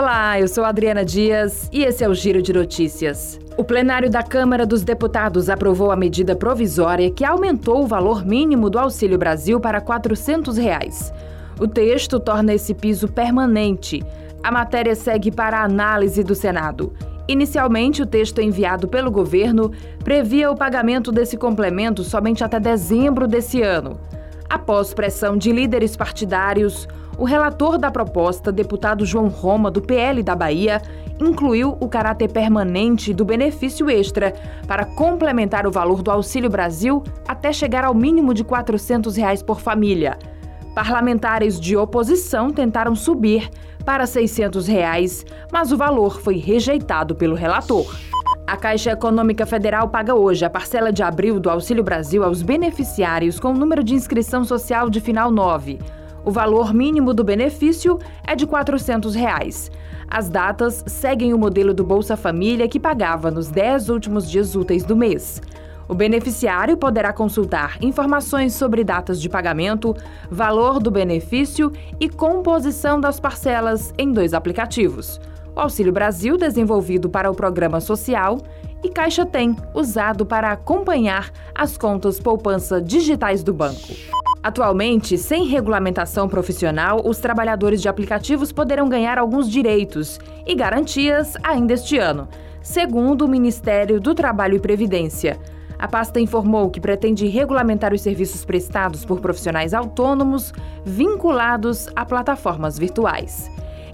Olá, eu sou Adriana Dias e esse é o Giro de Notícias. O plenário da Câmara dos Deputados aprovou a medida provisória que aumentou o valor mínimo do Auxílio Brasil para 400 reais. O texto torna esse piso permanente. A matéria segue para a análise do Senado. Inicialmente, o texto enviado pelo governo previa o pagamento desse complemento somente até dezembro desse ano. Após pressão de líderes partidários, o relator da proposta, deputado João Roma, do PL da Bahia, incluiu o caráter permanente do benefício extra para complementar o valor do Auxílio Brasil até chegar ao mínimo de 400 reais por família. Parlamentares de oposição tentaram subir para 600 reais, mas o valor foi rejeitado pelo relator. A Caixa Econômica Federal paga hoje a parcela de abril do Auxílio Brasil aos beneficiários com o número de inscrição social de final 9. O valor mínimo do benefício é de 400 reais. As datas seguem o modelo do Bolsa Família, que pagava nos 10 últimos dias úteis do mês. O beneficiário poderá consultar informações sobre datas de pagamento, valor do benefício e composição das parcelas em dois aplicativos. O Auxílio Brasil, desenvolvido para o Programa Social, e Caixa Tem, usado para acompanhar as contas poupança digitais do banco. Atualmente, sem regulamentação profissional, os trabalhadores de aplicativos poderão ganhar alguns direitos e garantias ainda este ano, segundo o Ministério do Trabalho e Previdência. A pasta informou que pretende regulamentar os serviços prestados por profissionais autônomos vinculados a plataformas virtuais.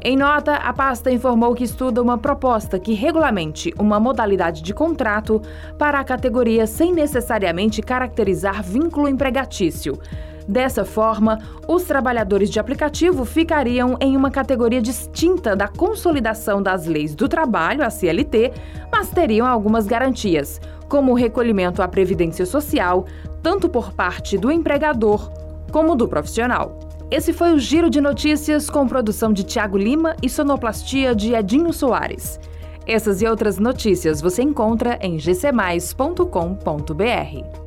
Em nota, a pasta informou que estuda uma proposta que regulamente uma modalidade de contrato para a categoria sem necessariamente caracterizar vínculo empregatício. Dessa forma, os trabalhadores de aplicativo ficariam em uma categoria distinta da consolidação das leis do trabalho, a CLT, mas teriam algumas garantias, como o recolhimento à previdência social, tanto por parte do empregador como do profissional. Esse foi o Giro de Notícias com produção de Tiago Lima e sonoplastia de Edinho Soares. Essas e outras notícias você encontra em gcmais.com.br.